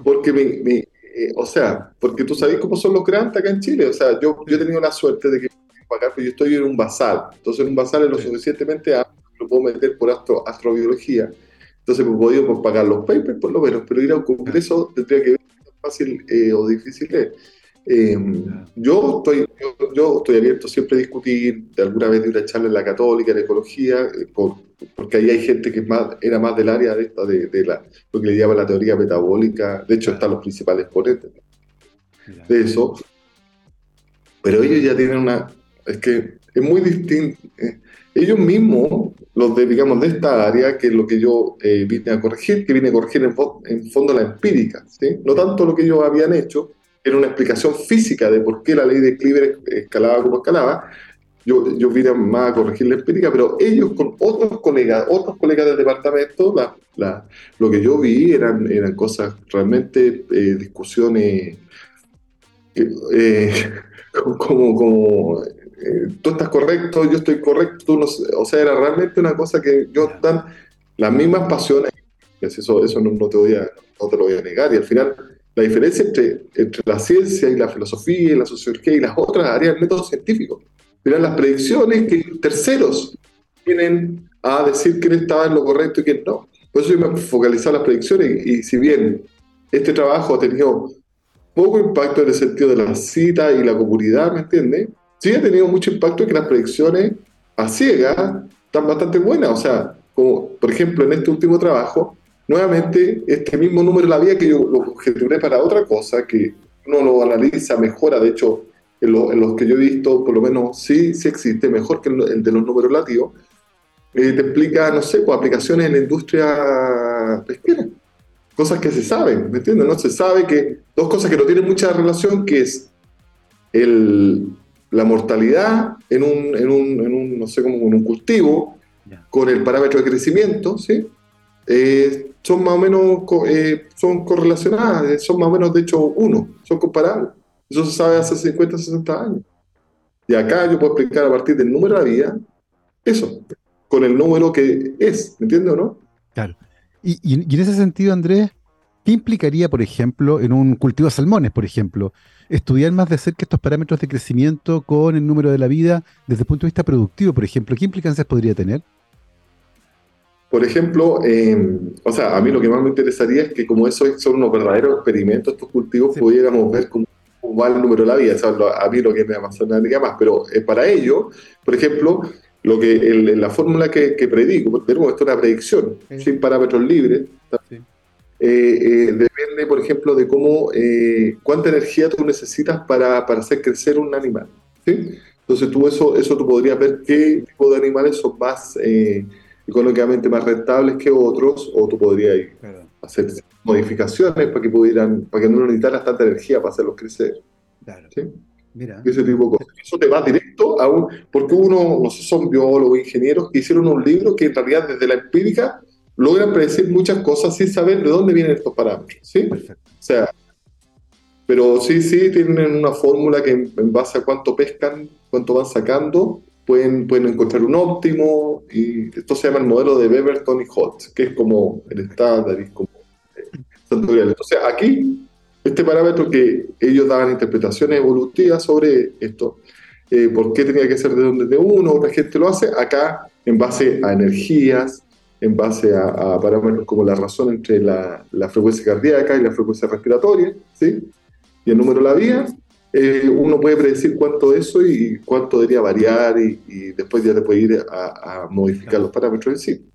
porque mi, eh, o sea, porque tú sabes cómo son los grandes acá en Chile. O sea, yo, yo he tenido la suerte de que pagar, pero yo estoy en un basal. Entonces, en un basal es lo suficientemente amplio, lo puedo meter por astro, astrobiología. Entonces, me he podido pagar los papers por lo menos, pero ir a un congreso tendría que ver fácil eh, o difícil es. Eh, yo, estoy, yo, estoy abierto siempre a discutir, de alguna vez de una charla en la católica, en ecología, eh, porque ahí hay gente que más, era más del área de, esta, de, la, lo que le llaman la teoría metabólica, de hecho están los principales ponentes de eso, pero ellos ya tienen una, es que es muy distinto, eh, ellos mismos, los de, digamos, de esta área, que es lo que yo vine a corregir, que vine a corregir en, en fondo la empírica, ¿sí? no tanto lo que ellos habían hecho, era una explicación física de por qué la ley de Cleaver escalaba como escalaba. Yo, yo vine más a corregir la empírica, pero ellos con otros colegas, otros colegas del departamento, la, la, lo que yo vi eran, eran cosas realmente, eh, discusiones eh, (laughs) como, como eh, tú estás correcto, yo estoy correcto, tú no, o sea, era realmente una cosa que yo dan las mismas pasiones, eso, eso no, no, te voy a, no te lo voy a negar, y al final la diferencia entre, entre la ciencia y la filosofía y la sociología y las otras áreas del método científico. Eran las predicciones que terceros vienen a decir quién estaba en lo correcto y quién no. Por eso yo me focalizado en las predicciones y, si bien este trabajo ha tenido poco impacto en el sentido de la cita y la comunidad, ¿me entiendes? Sí ha tenido mucho impacto en que las predicciones a ciegas están bastante buenas. O sea, como por ejemplo en este último trabajo, nuevamente este mismo número la vía que yo lo gestioné para otra cosa, que uno lo analiza, mejora, de hecho, en, los que yo he visto, por lo menos sí, sí existe, mejor que el, de los números relativos, eh, te explica, no sé, pues, aplicaciones en la industria pesquera, cosas que se saben, ¿me entiendes? No se sabe que dos cosas que no tienen mucha relación, que es el, la mortalidad en un, en un, en un, no sé, como en un cultivo, con el parámetro de crecimiento, ¿sí? Eh, son más o menos eh, son correlacionadas, eh, son más o menos de hecho uno, son comparables. Eso se sabe hace 50, 60 años. Y acá yo puedo explicar a partir del número de la vida, eso, con el número que es, ¿me entiendes o no? Claro. Y, y, en ese sentido, Andrés, ¿qué implicaría, por ejemplo, en un cultivo de salmones, por ejemplo, estudiar más de cerca estos parámetros de crecimiento con el número de la vida desde el punto de vista productivo, por ejemplo? ¿Qué implicancias podría tener? Por ejemplo, o sea, a mí lo que más me interesaría es que como eso son unos verdaderos experimentos, estos cultivos, pudiéramos ver cómo, va el número de la vida. a mí lo que me apasiona más, pero eh, para ello, por ejemplo, lo que la fórmula que, predico, tenemos esto es una predicción, sin parámetros libres, eh, eh, depende, por ejemplo, de cómo, cuánta energía tú necesitas para, para hacer crecer un animal. Entonces tú eso, eso tú podrías ver qué tipo de animales son más económicamente más rentables que otros, o tú podrías hacer modificaciones para que pudieran, para que no necesitaras tanta energía para hacerlos crecer. Claro. ¿Sí? Mira. Ese tipo de cosas. Eso te va directo a un. Porque uno, no sé, son biólogos, ingenieros que hicieron un libro que en realidad desde la empírica logran predecir muchas cosas sin saber de dónde vienen estos parámetros. ¿sí? Perfecto. O sea, pero sí, sí, tienen una fórmula que en base a cuánto pescan, cuánto van sacando, pueden, pueden encontrar un óptimo, y esto se llama el modelo de Beverton y Holt, que es como el estándar, es como, Entonces, aquí, este parámetro que ellos daban interpretaciones evolutivas sobre esto, eh, por qué tenía que ser de donde de uno, otra gente lo hace, acá en base a energías, en base a, parámetros como la razón entre la, frecuencia cardíaca y la frecuencia respiratoria, ¿sí? y el número de la vía, eh, uno puede predecir cuánto eso y cuánto debería variar y, después ya te puede ir a, modificar los parámetros en sí.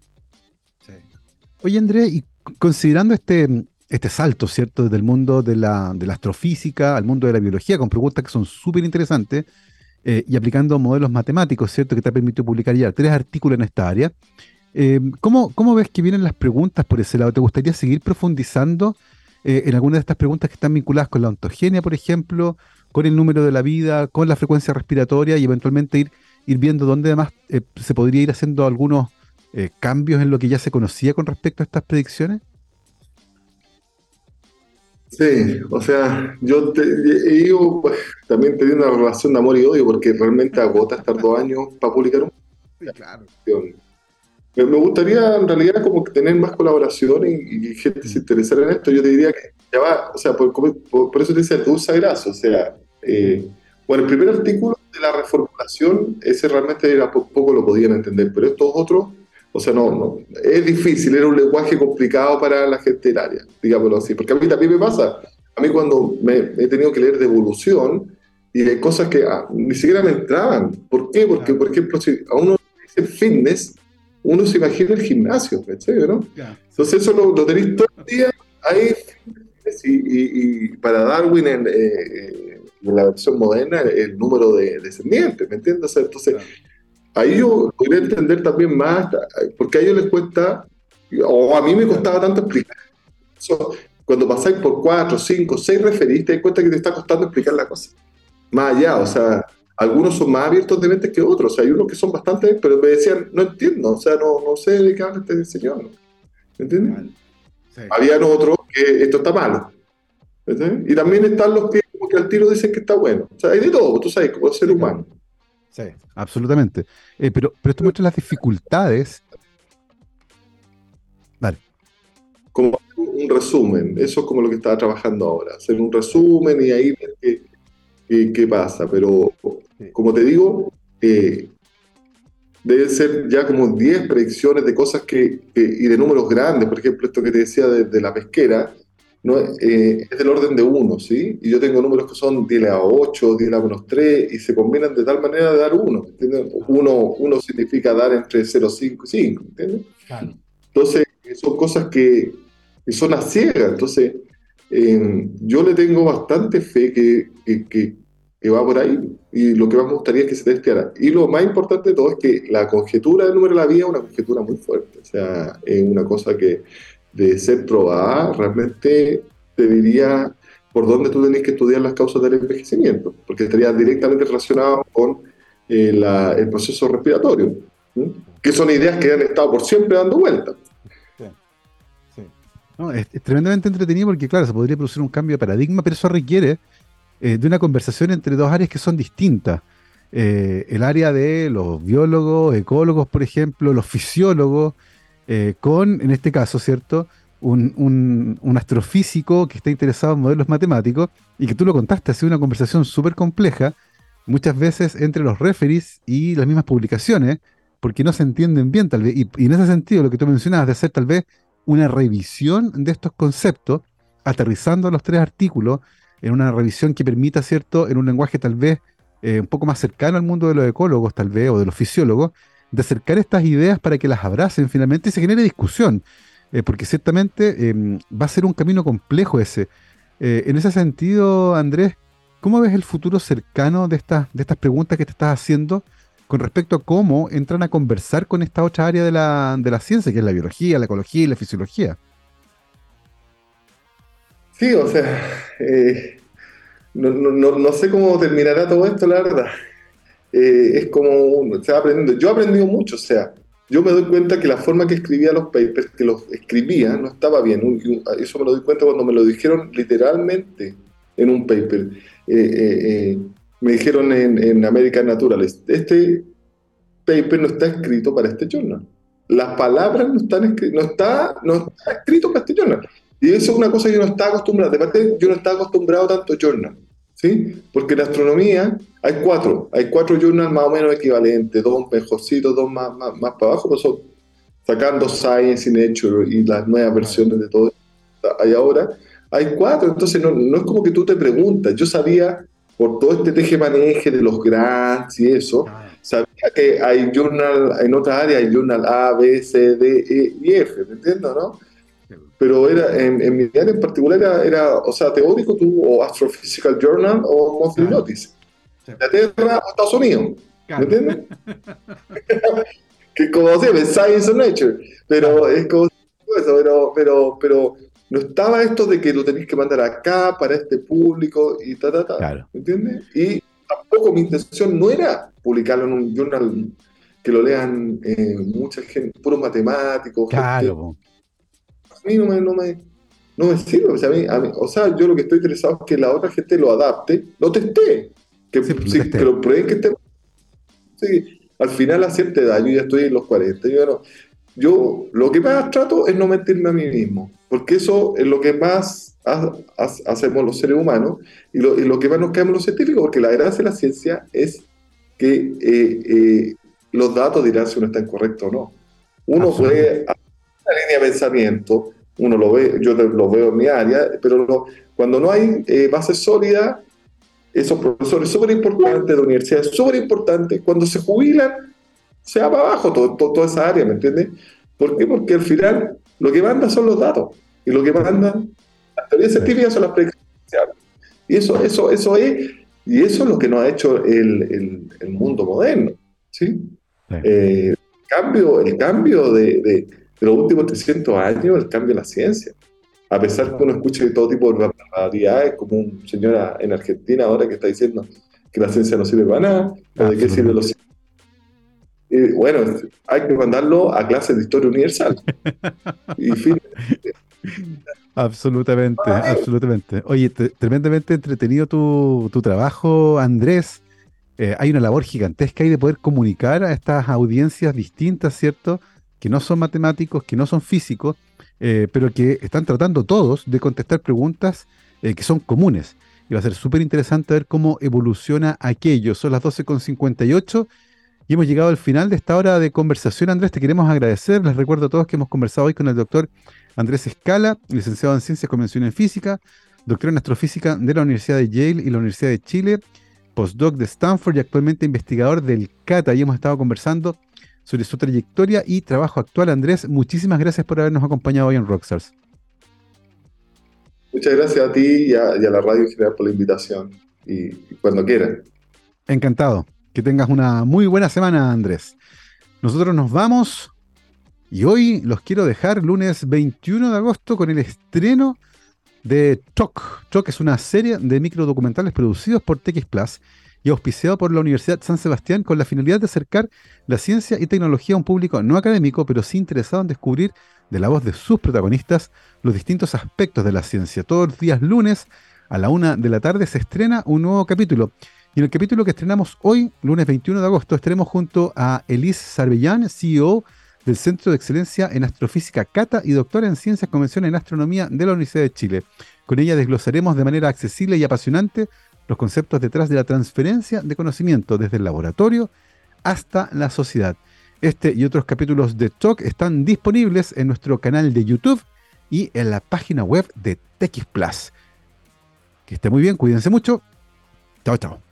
Oye, Andrés, y considerando este, este salto, ¿cierto?, desde el mundo de la, de la astrofísica al mundo de la biología, con preguntas que son súper interesantes, eh, y aplicando modelos matemáticos, ¿cierto?, que te ha permitido publicar ya tres artículos en esta área. Eh, ¿cómo, ¿cómo, ves que vienen las preguntas por ese lado? ¿Te gustaría seguir profundizando eh, en algunas de estas preguntas que están vinculadas con la ontogenia, por ejemplo, con el número de la vida, con la frecuencia respiratoria y eventualmente ir, ir viendo dónde además se podría ir haciendo algunos cambios en lo que ya se conocía con respecto a estas predicciones? Sí, o sea, yo te, digo, pues, también tenía una relación de amor y odio porque realmente agota estar dos años para publicar un. Sí, claro. Me, gustaría en realidad como que tener más colaboración y, gente se interesara en esto. Yo te diría que ya va, o sea, por, por, eso te decía, tú usa o sea, eh, bueno, el primer artículo de la reformulación, ese realmente era poco lo podían entender, pero estos otros o sea, no, no, es difícil, era un lenguaje complicado para la gente del área, digámoslo así. Porque a mí también me pasa, a mí cuando me, he tenido que leer de evolución y de cosas que ah, ni siquiera me entraban. ¿Por qué? Porque, por ejemplo, si a uno dice fitness, uno se imagina el gimnasio, ¿no? Entonces eso lo, tenéis todo el día ahí. Y, y, para Darwin, en, eh, en, la versión moderna, el número de descendientes, ¿me entiendes? Entonces, Ahí yo podría entender también más, porque a ellos les cuesta, o a mí me costaba tanto explicar. cuando pasáis por cuatro, cinco, seis referís, te das cuenta que te está costando explicar la cosa. Más allá, o sea, algunos son más abiertos de mente que otros. O sea, hay unos que son bastante, pero me decían, no entiendo, o sea, no, no sé de qué habla este señor. ¿Me entiendes? Habían otros que esto está malo. Y también están los que, que al tiro dicen que está bueno. O sea, hay de todo, tú sabes, como ser humano. Sí, absolutamente. Eh, pero, pero esto muestra las dificultades. Vale. Como un resumen, eso es como lo que estaba trabajando ahora, hacer un resumen y ahí ver qué, pasa. Pero, como te digo, eh, deben ser ya como 10 predicciones de cosas que, y de números grandes, por ejemplo, esto que te decía de la pesquera, no, eh, es del orden de 1, ¿sí? Y yo tengo números que son 10 a 8, 10 a menos 3, y se combinan de tal manera de dar 1, ¿entiendes? 1 significa dar entre 0, 5 y 5, ¿entiendes? Entonces, son cosas que, son a ciegas. Entonces, em, yo le tengo bastante fe que, que, que, va por ahí, y lo que más me gustaría es que se testeara. Y lo más importante de todo es que la conjetura del número de la vía es una conjetura muy fuerte, o sea, es una cosa que de ser probada, realmente te diría por dónde tú tenés que estudiar las causas del envejecimiento, porque estaría directamente relacionado con eh, el proceso respiratorio, que son ideas que han estado por siempre dando vueltas. es, tremendamente entretenido porque, claro, se podría producir un cambio de paradigma, pero eso requiere eh, de una conversación entre dos áreas que son distintas. Eh, el área de los biólogos, ecólogos, por ejemplo, los fisiólogos, eh, con, en este caso, ¿cierto? Un, astrofísico que está interesado en modelos matemáticos y que tú lo contaste, ha sido una conversación súper compleja, muchas veces entre los referees y las mismas publicaciones, porque no se entienden bien tal vez. Y, en ese sentido, lo que tú mencionabas de hacer tal vez una revisión de estos conceptos, aterrizando los tres artículos en una revisión que permita, ¿cierto?, en un lenguaje tal vez eh, un poco más cercano al mundo de los ecólogos, tal vez, o de los fisiólogos, de acercar estas ideas para que las abracen finalmente y se genere discusión, eh, porque ciertamente em, va a ser un camino complejo ese. Eh, en ese sentido, Andrés, ¿cómo ves el futuro cercano de, estas de estas preguntas que te estás haciendo con respecto a cómo entran a conversar con esta otra área de la, de la ciencia, que es la biología, la ecología y la fisiología? Sí, o sea, eh, no, no, sé cómo terminará todo esto, la verdad. Eh, es como se va aprendiendo. Yo he aprendido mucho, o sea, yo me doy cuenta que la forma que escribía los papers, que los escribía, no estaba bien. Eso me lo doy cuenta cuando me lo dijeron literalmente en un paper. Eh, eh, me dijeron en, American Naturalist, este paper no está escrito para este journal. Las palabras no están no está, no está escrito para este journal. Y eso es una cosa que yo no estaba acostumbrado. De parte, yo no estaba acostumbrado a tanto journal, ¿sí? Porque en astronomía hay cuatro, hay cuatro journals más o menos equivalentes, dos mejorcitos, dos más, más, más para abajo, pero son sacando Science y Nature y las nuevas versiones de todo hay ahora, hay cuatro, entonces no, no es como que tú te preguntas, yo sabía por todo este teje-maneje de los grants y eso, sabía que hay journal, en otras áreas hay journal A, B, C, D, E y F, ¿me entiendes, no? Pero era, en, en, mi área en particular era, era, o sea, teórico tú, o Astrophysical Journal o Monthly Notice. Inglaterra o Estados Unidos, ¿me entiendes? (laughs) que como se Science and Nature, pero es como eso, pero, pero, pero no estaba esto de que lo tenéis que mandar acá para este público y ta, ta, ta. ¿Me entiendes? Y tampoco mi intención no era publicarlo en un journal que lo lean eh, mucha gente, puros matemáticos. Claro. A mí no me, no me, no me sirve. O sea, a mí, o sea, yo lo que estoy interesado es que la otra gente lo adapte, lo teste, que, sí, que lo prueben que esté. Sí, al final a cierta edad, yo ya estoy en los 40, yo no, yo lo que más trato es no mentirme a mí mismo, porque eso es lo que más hacemos los seres humanos y lo, que más nos quedamos los científicos, porque la gracia de la ciencia es que eh, eh, los datos dirán si uno está incorrecto o no. Uno puede hacer una línea de pensamiento, uno lo ve, yo lo veo en mi área, pero cuando no hay eh, base sólida, esos profesores súper importantes de universidades, súper importantes, cuando se jubilan, se va para abajo todo, toda esa área, ¿me entiendes? ¿Por qué? Porque al final lo que manda son los datos y lo que mandan las teorías científicas son las predicciones. Y eso, eso, eso es, y eso es lo que nos ha hecho el, el, mundo moderno. ¿sí? Eh, el cambio, el cambio de, de, los últimos 300 años, el cambio de la ciencia. A pesar que uno escucha de todo tipo de barbaridades, como un señor en Argentina ahora que está diciendo que la ciencia no sirve para nada, o de qué sirve los bueno, hay que mandarlo a clases de historia universal. (laughs) Absolutamente, absolutamente. Oye, tremendamente entretenido tu, trabajo, Andrés. Eh, hay una labor gigantesca ahí de poder comunicar a estas audiencias distintas, ¿cierto? Que no son matemáticos, que no son físicos, eh, pero que están tratando todos de contestar preguntas eh, que son comunes. Y va a ser súper interesante ver cómo evoluciona aquello. Son las 12.58 y hemos llegado al final de esta hora de conversación, Andrés. Te queremos agradecer. Les recuerdo a todos que hemos conversado hoy con el doctor Andrés Escala, licenciado en Ciencias Convención en Física, doctor en Astrofísica de la Universidad de Yale y la Universidad de Chile, postdoc de Stanford y actualmente investigador del CATA. Y hemos estado conversando sobre su trayectoria y trabajo actual. Andrés, muchísimas gracias por habernos acompañado hoy en Rockstars. Muchas gracias a ti y a, la radio en general por la invitación. y cuando quieran. Encantado. Que tengas una muy buena semana, Andrés. Nosotros nos vamos y hoy los quiero dejar lunes 21 de agosto con el estreno de Talk. Talk es una serie de microdocumentales producidos por TX Plus y auspiciado por la Universidad San Sebastián con la finalidad de acercar la ciencia y tecnología a un público no académico, pero sí interesado en descubrir de la voz de sus protagonistas los distintos aspectos de la ciencia. Todos los días lunes a la una de la tarde se estrena un nuevo capítulo. Y en el capítulo que estrenamos hoy, lunes 21 de agosto, estaremos junto a Elise Sarbellán, CEO del Centro de Excelencia en Astrofísica CATA y doctora en Ciencias Convención en Astronomía de la Universidad de Chile. Con ella desglosaremos de manera accesible y apasionante los conceptos detrás de la transferencia de conocimiento desde el laboratorio hasta la sociedad. Este y otros capítulos de Talk están disponibles en nuestro canal de YouTube y en la página web de TX Plus. Que esté muy bien, cuídense mucho. Chao, chao.